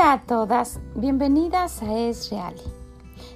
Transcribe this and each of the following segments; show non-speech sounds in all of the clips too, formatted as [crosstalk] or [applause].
Hola a todas, bienvenidas a Es Real.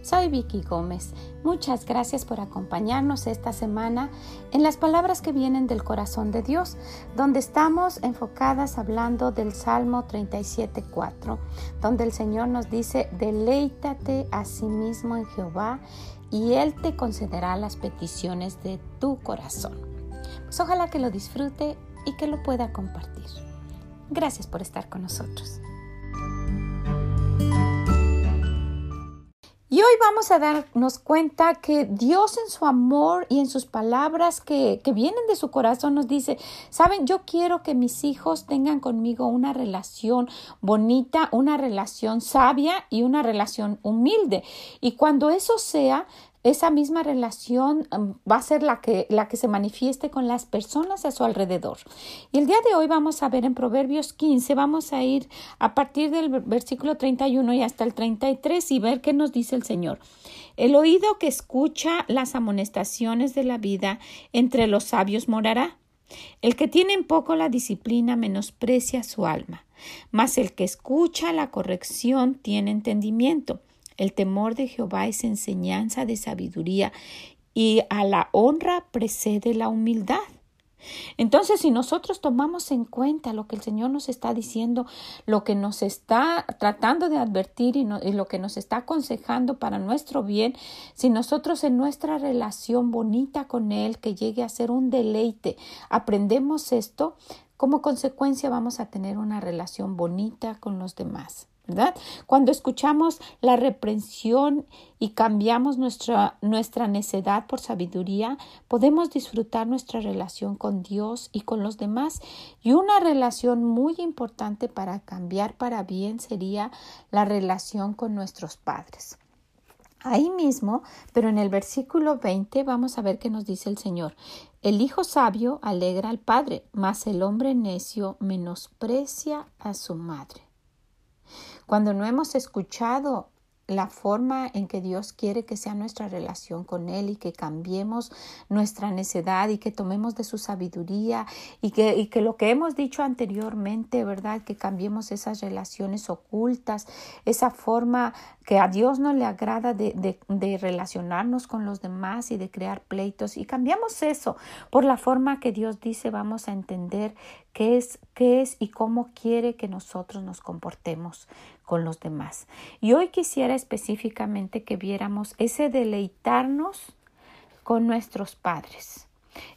Soy Vicky Gómez. Muchas gracias por acompañarnos esta semana en las palabras que vienen del corazón de Dios, donde estamos enfocadas hablando del Salmo 37.4, donde el Señor nos dice, deleítate a sí mismo en Jehová y Él te concederá las peticiones de tu corazón. Pues ojalá que lo disfrute y que lo pueda compartir. Gracias por estar con nosotros. Hoy vamos a darnos cuenta que Dios en su amor y en sus palabras que, que, vienen de su corazón nos dice, saben, yo quiero que mis hijos tengan conmigo una relación bonita, una relación sabia y una relación humilde. Y cuando eso sea, esa misma relación um, va a ser la que, la que se manifieste con las personas a su alrededor. Y el día de hoy vamos a ver en Proverbios 15, vamos a ir a partir del versículo 31 y hasta el 33 y ver qué nos dice el Señor. El oído que escucha las amonestaciones de la vida entre los sabios morará. El que tiene en poco la disciplina menosprecia su alma, mas el que escucha la corrección tiene entendimiento. El temor de Jehová es enseñanza de sabiduría y a la honra precede la humildad. Entonces, si nosotros tomamos en cuenta lo que el Señor nos está diciendo, lo que nos está tratando de advertir y, lo que nos está aconsejando para nuestro bien, si nosotros en nuestra relación bonita con Él, que llegue a ser un deleite, aprendemos esto, como consecuencia vamos a tener una relación bonita con los demás. Cuando escuchamos la reprensión y cambiamos nuestra, nuestra necedad por sabiduría, podemos disfrutar nuestra relación con Dios y con los demás. Y una relación muy importante para cambiar para bien sería la relación con nuestros padres. Ahí mismo, pero en el versículo 20 vamos a ver qué nos dice el Señor. El hijo sabio alegra al padre, mas el hombre necio menosprecia a su madre. Cuando no hemos escuchado la forma en que Dios quiere que sea nuestra relación con Él y que cambiemos nuestra necedad y que tomemos de su sabiduría y que, y que lo que hemos dicho anteriormente, ¿verdad? Que cambiemos esas relaciones ocultas, esa forma que a Dios no le agrada de, de, de relacionarnos con los demás y de crear pleitos y cambiamos eso por la forma que Dios dice vamos a entender qué es, qué es y cómo quiere que nosotros nos comportemos con los demás. Y hoy quisiera específicamente que viéramos ese deleitarnos con nuestros padres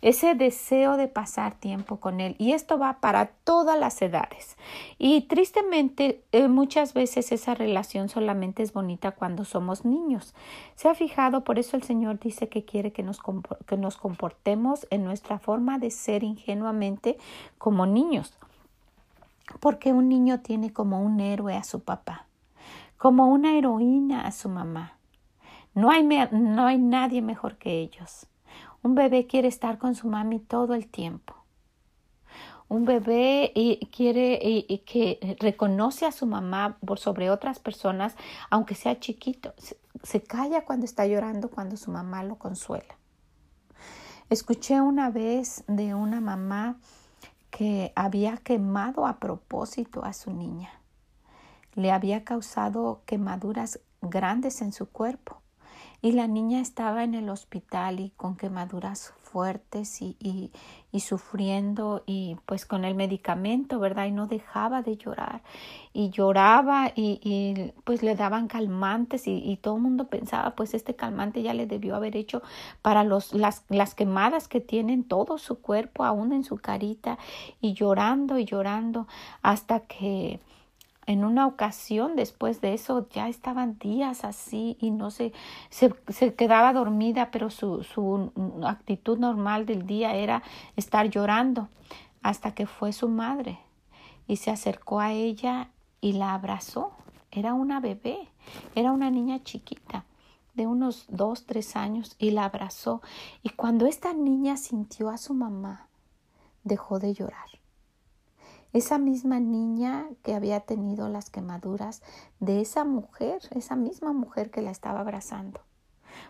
ese deseo de pasar tiempo con Él. Y esto va para todas las edades. Y tristemente eh, muchas veces esa relación solamente es bonita cuando somos niños. ¿Se ha fijado? Por eso el Señor dice que quiere que nos, que nos comportemos en nuestra forma de ser ingenuamente como niños. Porque un niño tiene como un héroe a su papá, como una heroína a su mamá. No hay, no hay nadie mejor que ellos. Un bebé quiere estar con su mami todo el tiempo. Un bebé quiere y, que reconoce a su mamá por sobre otras personas, aunque sea chiquito. Se, calla cuando está llorando, cuando su mamá lo consuela. Escuché una vez de una mamá que había quemado a propósito a su niña. Le había causado quemaduras grandes en su cuerpo y la niña estaba en el hospital y con quemaduras fuertes y, y, y, sufriendo y pues con el medicamento, ¿verdad? Y no dejaba de llorar y lloraba y, y pues le daban calmantes y, todo el mundo pensaba pues este calmante ya le debió haber hecho para los, las, las quemadas que tienen todo su cuerpo, aún en su carita y llorando y llorando hasta que en una ocasión después de eso ya estaban días así y no se, se, quedaba dormida, pero su, su actitud normal del día era estar llorando hasta que fue su madre y se acercó a ella y la abrazó. Era una bebé, era una niña chiquita de unos dos, tres años y la abrazó. Y cuando esta niña sintió a su mamá, dejó de llorar. Esa misma niña que había tenido las quemaduras de esa mujer, esa misma mujer que la estaba abrazando.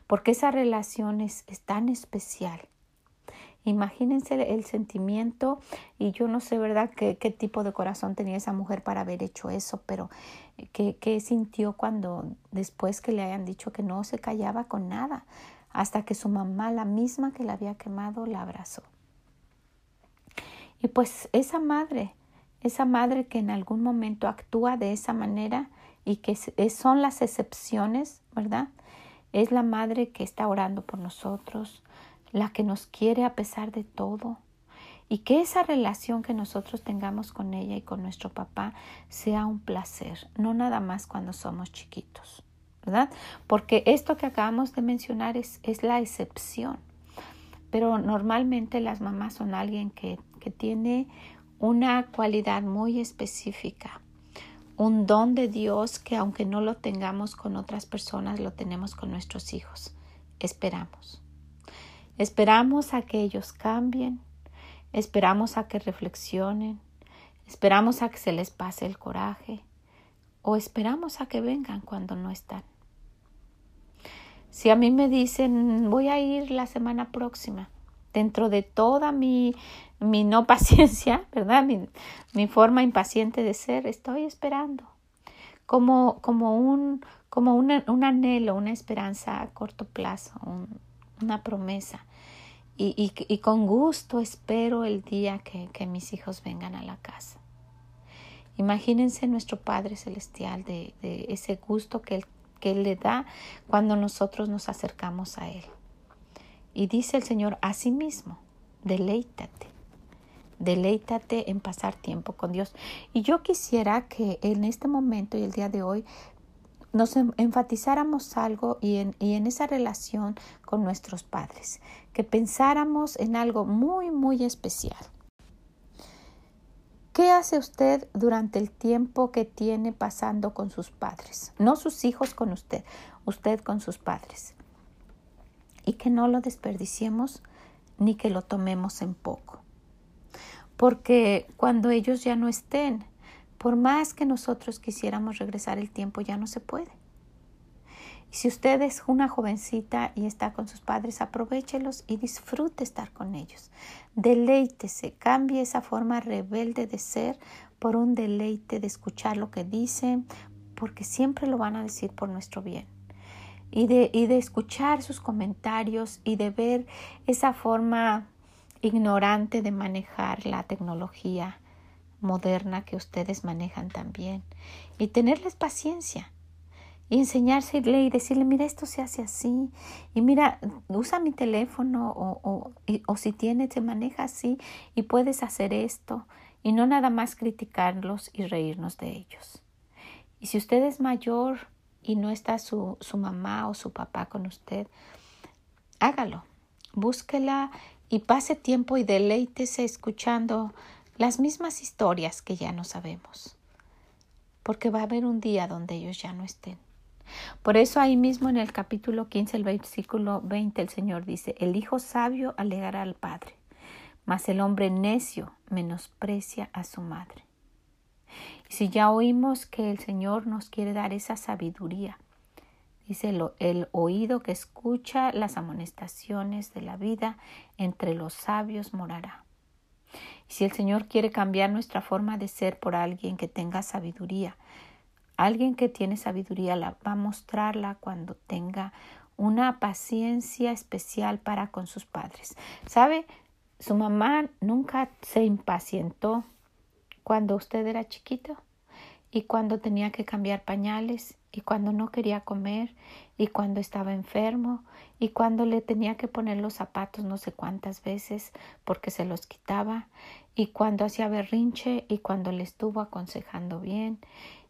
Porque esa relación es, tan especial. Imagínense el sentimiento y yo no sé, ¿verdad?, qué, tipo de corazón tenía esa mujer para haber hecho eso, pero qué, qué sintió cuando después que le hayan dicho que no se callaba con nada, hasta que su mamá, la misma que la había quemado, la abrazó. Y pues esa madre, esa madre que en algún momento actúa de esa manera y que son las excepciones, ¿verdad? Es la madre que está orando por nosotros, la que nos quiere a pesar de todo. Y que esa relación que nosotros tengamos con ella y con nuestro papá sea un placer, no nada más cuando somos chiquitos, ¿verdad? Porque esto que acabamos de mencionar es, es la excepción. Pero normalmente las mamás son alguien que, que tiene una cualidad muy específica, un don de Dios que aunque no lo tengamos con otras personas, lo tenemos con nuestros hijos. Esperamos. Esperamos a que ellos cambien, esperamos a que reflexionen, esperamos a que se les pase el coraje o esperamos a que vengan cuando no están. Si a mí me dicen voy a ir la semana próxima, dentro de toda mi, mi no [laughs] paciencia, ¿verdad? Mi, mi, forma impaciente de ser, estoy esperando. Como, como, un, como un anhelo, una esperanza a corto plazo, un, una promesa. Y, y, con gusto espero el día que, que, mis hijos vengan a la casa. Imagínense nuestro Padre Celestial de, de ese gusto que él, que él le da cuando nosotros nos acercamos a Él. Y dice el Señor a sí mismo, deleítate, deleítate en pasar tiempo con Dios. Y yo quisiera que en este momento y el día de hoy nos enfatizáramos algo y en, y en esa relación con nuestros padres, que pensáramos en algo muy, muy especial. ¿Qué hace usted durante el tiempo que tiene pasando con sus padres? No sus hijos con usted, usted con sus padres. Y que no lo desperdiciemos ni que lo tomemos en poco. Porque cuando ellos ya no estén, por más que nosotros quisiéramos regresar el tiempo, ya no se puede. Y si usted es una jovencita y está con sus padres, aprovechelos y disfrute estar con ellos. Deleítese, cambie esa forma rebelde de ser por un deleite de escuchar lo que dicen, porque siempre lo van a decir por nuestro bien. Y de, y de escuchar sus comentarios y de ver esa forma ignorante de manejar la tecnología moderna que ustedes manejan también y tenerles paciencia y enseñársele y decirle, mira, esto se hace así, y mira, usa mi teléfono o, o, o si tienes, se maneja así y puedes hacer esto, y no nada más criticarlos y reírnos de ellos. Y si usted es mayor y no está su, su mamá o su papá con usted, hágalo, búsquela y pase tiempo y deleítese escuchando las mismas historias que ya no sabemos, porque va a haber un día donde ellos ya no estén. Por eso ahí mismo en el capítulo 15, el versículo 20, el Señor dice, el Hijo sabio alegará al Padre, mas el hombre necio menosprecia a su madre. Si ya oímos que el Señor nos quiere dar esa sabiduría, dice el oído que escucha las amonestaciones de la vida, entre los sabios morará. Y si el Señor quiere cambiar nuestra forma de ser por alguien que tenga sabiduría, alguien que tiene sabiduría la va a mostrarla cuando tenga una paciencia especial para con sus padres. ¿Sabe? Su mamá nunca se impacientó cuando usted era chiquito y cuando tenía que cambiar pañales y cuando no quería comer y cuando estaba enfermo y cuando le tenía que poner los zapatos no sé cuántas veces porque se los quitaba y cuando hacía berrinche y cuando le estuvo aconsejando bien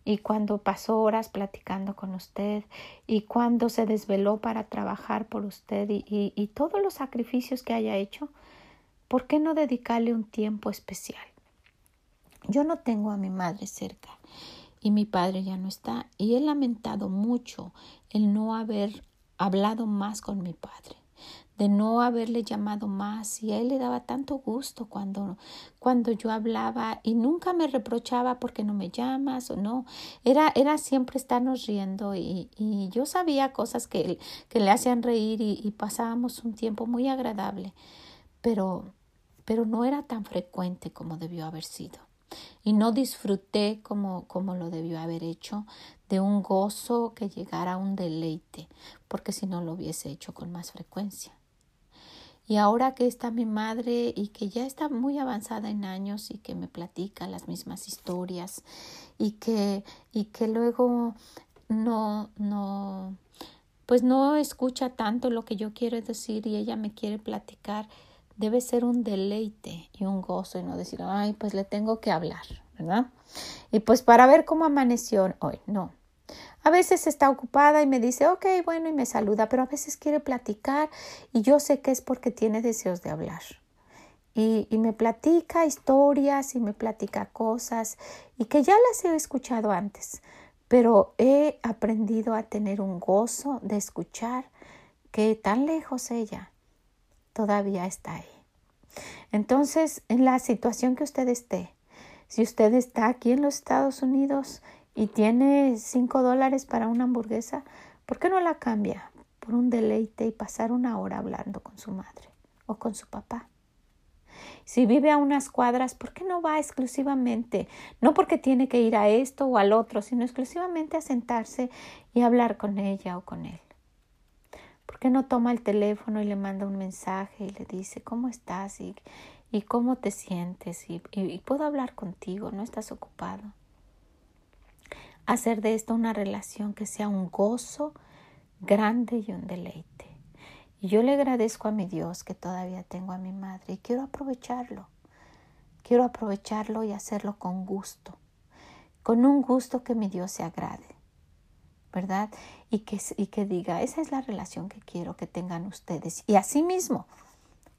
y cuando pasó horas platicando con usted y cuando se desveló para trabajar por usted y, y, todos los sacrificios que haya hecho, ¿por qué no dedicarle un tiempo especial? Yo no tengo a mi madre cerca y mi padre ya no está y he lamentado mucho el no haber hablado más con mi padre de no haberle llamado más y a él le daba tanto gusto cuando, cuando yo hablaba y nunca me reprochaba porque no me llamas o no, era, era siempre estarnos riendo y, yo sabía cosas que, que le hacían reír y, y pasábamos un tiempo muy agradable. pero, pero no era tan frecuente como debió haber sido. Y no disfruté como, como lo debió haber hecho de un gozo que llegara a un deleite, porque si no lo hubiese hecho con más frecuencia. Y ahora que está mi madre y que ya está muy avanzada en años y que me platica las mismas historias y que, y que luego no, no, pues no escucha tanto lo que yo quiero decir y ella me quiere platicar, debe ser un deleite y un gozo y no decir, ay, pues le tengo que hablar, ¿verdad? Y pues para ver cómo amaneció hoy, no, a veces está ocupada y me dice, ok, bueno, y me saluda, pero a veces quiere platicar y yo sé que es porque tiene deseos de hablar. Y, y, me platica historias y me platica cosas y que ya las he escuchado antes, pero he aprendido a tener un gozo de escuchar que tan lejos ella todavía está ahí. Entonces, en la situación que usted esté, si usted está aquí en los Estados Unidos y tiene cinco dólares para una hamburguesa, ¿por qué no la cambia por un deleite y pasar una hora hablando con su madre o con su papá? Si vive a unas cuadras, ¿por qué no va exclusivamente? No porque tiene que ir a esto o al otro, sino exclusivamente a sentarse y hablar con ella o con él. ¿Por qué no toma el teléfono y le manda un mensaje y le dice cómo estás y, y cómo te sientes y, y puedo hablar contigo, no estás ocupado? hacer de esto una relación que sea un gozo grande y un deleite. Y yo le agradezco a mi Dios que todavía tengo a mi madre y quiero aprovecharlo. Quiero aprovecharlo y hacerlo con gusto, con un gusto que mi Dios se agrade, ¿verdad? Y que, que diga, esa es la relación que quiero que tengan ustedes. Y asimismo,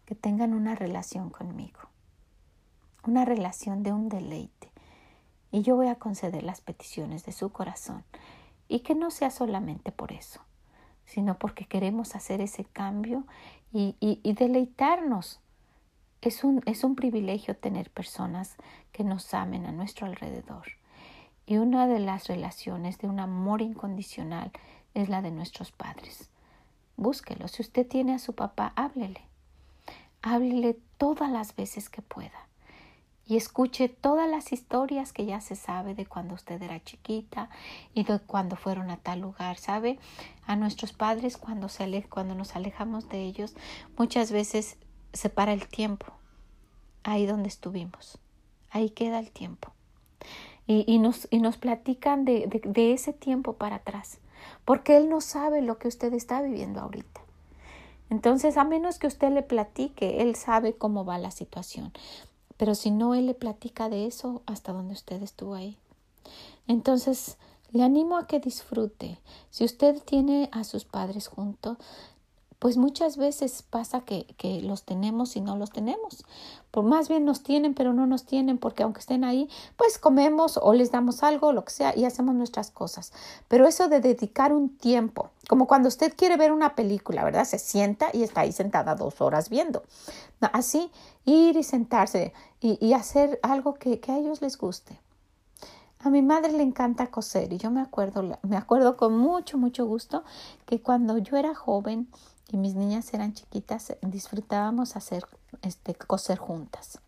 que tengan una relación conmigo, una relación de un deleite y yo voy a conceder las peticiones de su corazón y que no sea solamente por eso, sino porque queremos hacer ese cambio y, y, deleitarnos. Es un, es un privilegio tener personas que nos amen a nuestro alrededor. Y una de las relaciones de un amor incondicional es la de nuestros padres. Búsquelo. Si usted tiene a su papá, háblele. Háblele todas las veces que pueda y escuche todas las historias que ya se sabe de cuando usted era chiquita y de cuando fueron a tal lugar, ¿sabe? A nuestros padres cuando, se cuando nos alejamos de ellos muchas veces se para el tiempo ahí donde estuvimos, ahí queda el tiempo. Y, y, nos, y nos platican de, de, de ese tiempo para atrás, porque Él no sabe lo que usted está viviendo ahorita. Entonces, a menos que usted le platique, Él sabe cómo va la situación. Pero si no, Él le platica de eso hasta donde usted estuvo ahí. Entonces, le animo a que disfrute. Si usted tiene a sus padres juntos, pues muchas veces pasa que, que, los tenemos y no los tenemos. Por más bien nos tienen, pero no nos tienen, porque aunque estén ahí, pues comemos o les damos algo, lo que sea, y hacemos nuestras cosas. Pero eso de dedicar un tiempo, como cuando usted quiere ver una película, ¿verdad? Se sienta y está ahí sentada dos horas viendo. Así, ir y sentarse y, y hacer algo que, que a ellos les guste. A mi madre le encanta coser y yo me acuerdo, me acuerdo con mucho, mucho gusto que cuando yo era joven, y mis niñas eran chiquitas, disfrutábamos hacer este coser juntas.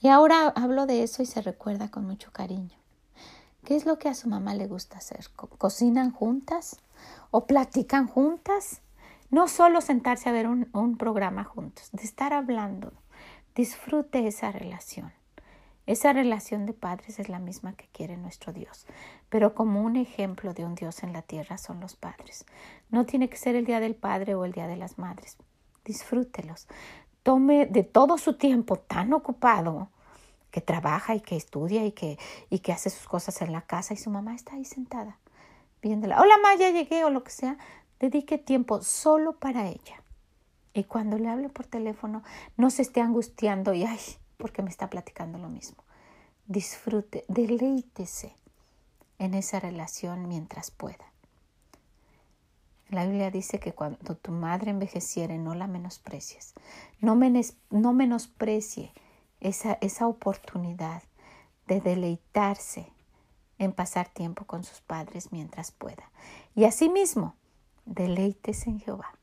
Y ahora hablo de eso y se recuerda con mucho cariño. ¿Qué es lo que a su mamá le gusta hacer? ¿Cocinan juntas? ¿O platican juntas? No solo sentarse a ver un programa juntos, de estar hablando. Disfrute esa relación. Esa relación de padres es la misma que quiere nuestro Dios, pero como un ejemplo de un Dios en la tierra son los padres. No tiene que ser el Día del Padre o el Día de las Madres. Disfrútelos. Tome de todo su tiempo tan ocupado que trabaja y que estudia y que, y que hace sus cosas en la casa y su mamá está ahí sentada viéndola. Hola, mamá, ya llegué o lo que sea. Dedique tiempo solo para ella. Y cuando le hable por teléfono, no se esté angustiando y ay, porque me está platicando lo mismo. Disfrute, deleítese en esa relación mientras pueda. La Biblia dice que cuando tu madre envejeciere, no la menosprecies. No, no menosprecie esa, esa oportunidad de deleitarse en pasar tiempo con sus padres mientras pueda. Y asimismo, deleites en Jehová.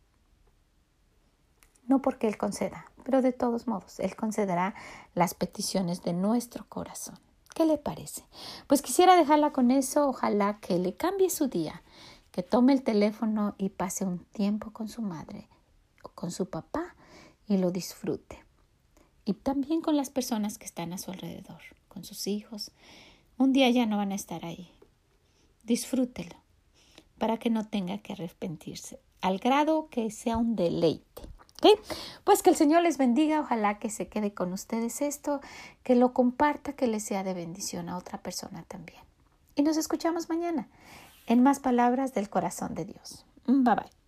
No porque Él conceda, pero de todos modos, Él concederá las peticiones de nuestro corazón. ¿Qué le parece? Pues quisiera dejarla con eso, ojalá que le cambie su día, que tome el teléfono y pase un tiempo con su madre o con su papá y lo disfrute. Y también con las personas que están a su alrededor, con sus hijos. Un día ya no van a estar ahí. Disfrútelo para que no tenga que arrepentirse, al grado que sea un deleite. Pues que el Señor les bendiga, ojalá que se quede con ustedes esto, que lo comparta, que le sea de bendición a otra persona también. Y nos escuchamos mañana en más palabras del corazón de Dios. Bye bye.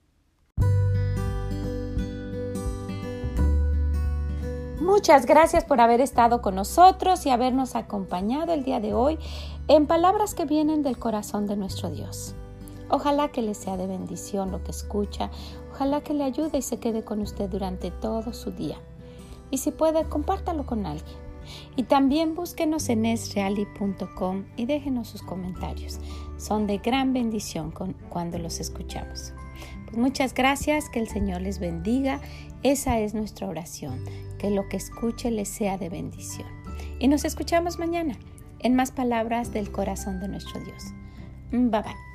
Muchas gracias por haber estado con nosotros y habernos acompañado el día de hoy en palabras que vienen del corazón de nuestro Dios. Ojalá que le sea de bendición lo que escucha, ojalá que le ayude y se quede con usted durante todo su día. Y si puede, compártalo con alguien. Y también búsquenos en esreali.com y déjenos sus comentarios. Son de gran bendición cuando los escuchamos. Pues muchas gracias, que el Señor les bendiga. Esa es nuestra oración, que lo que escuche les sea de bendición. Y nos escuchamos mañana en más palabras del corazón de nuestro Dios. Bye bye.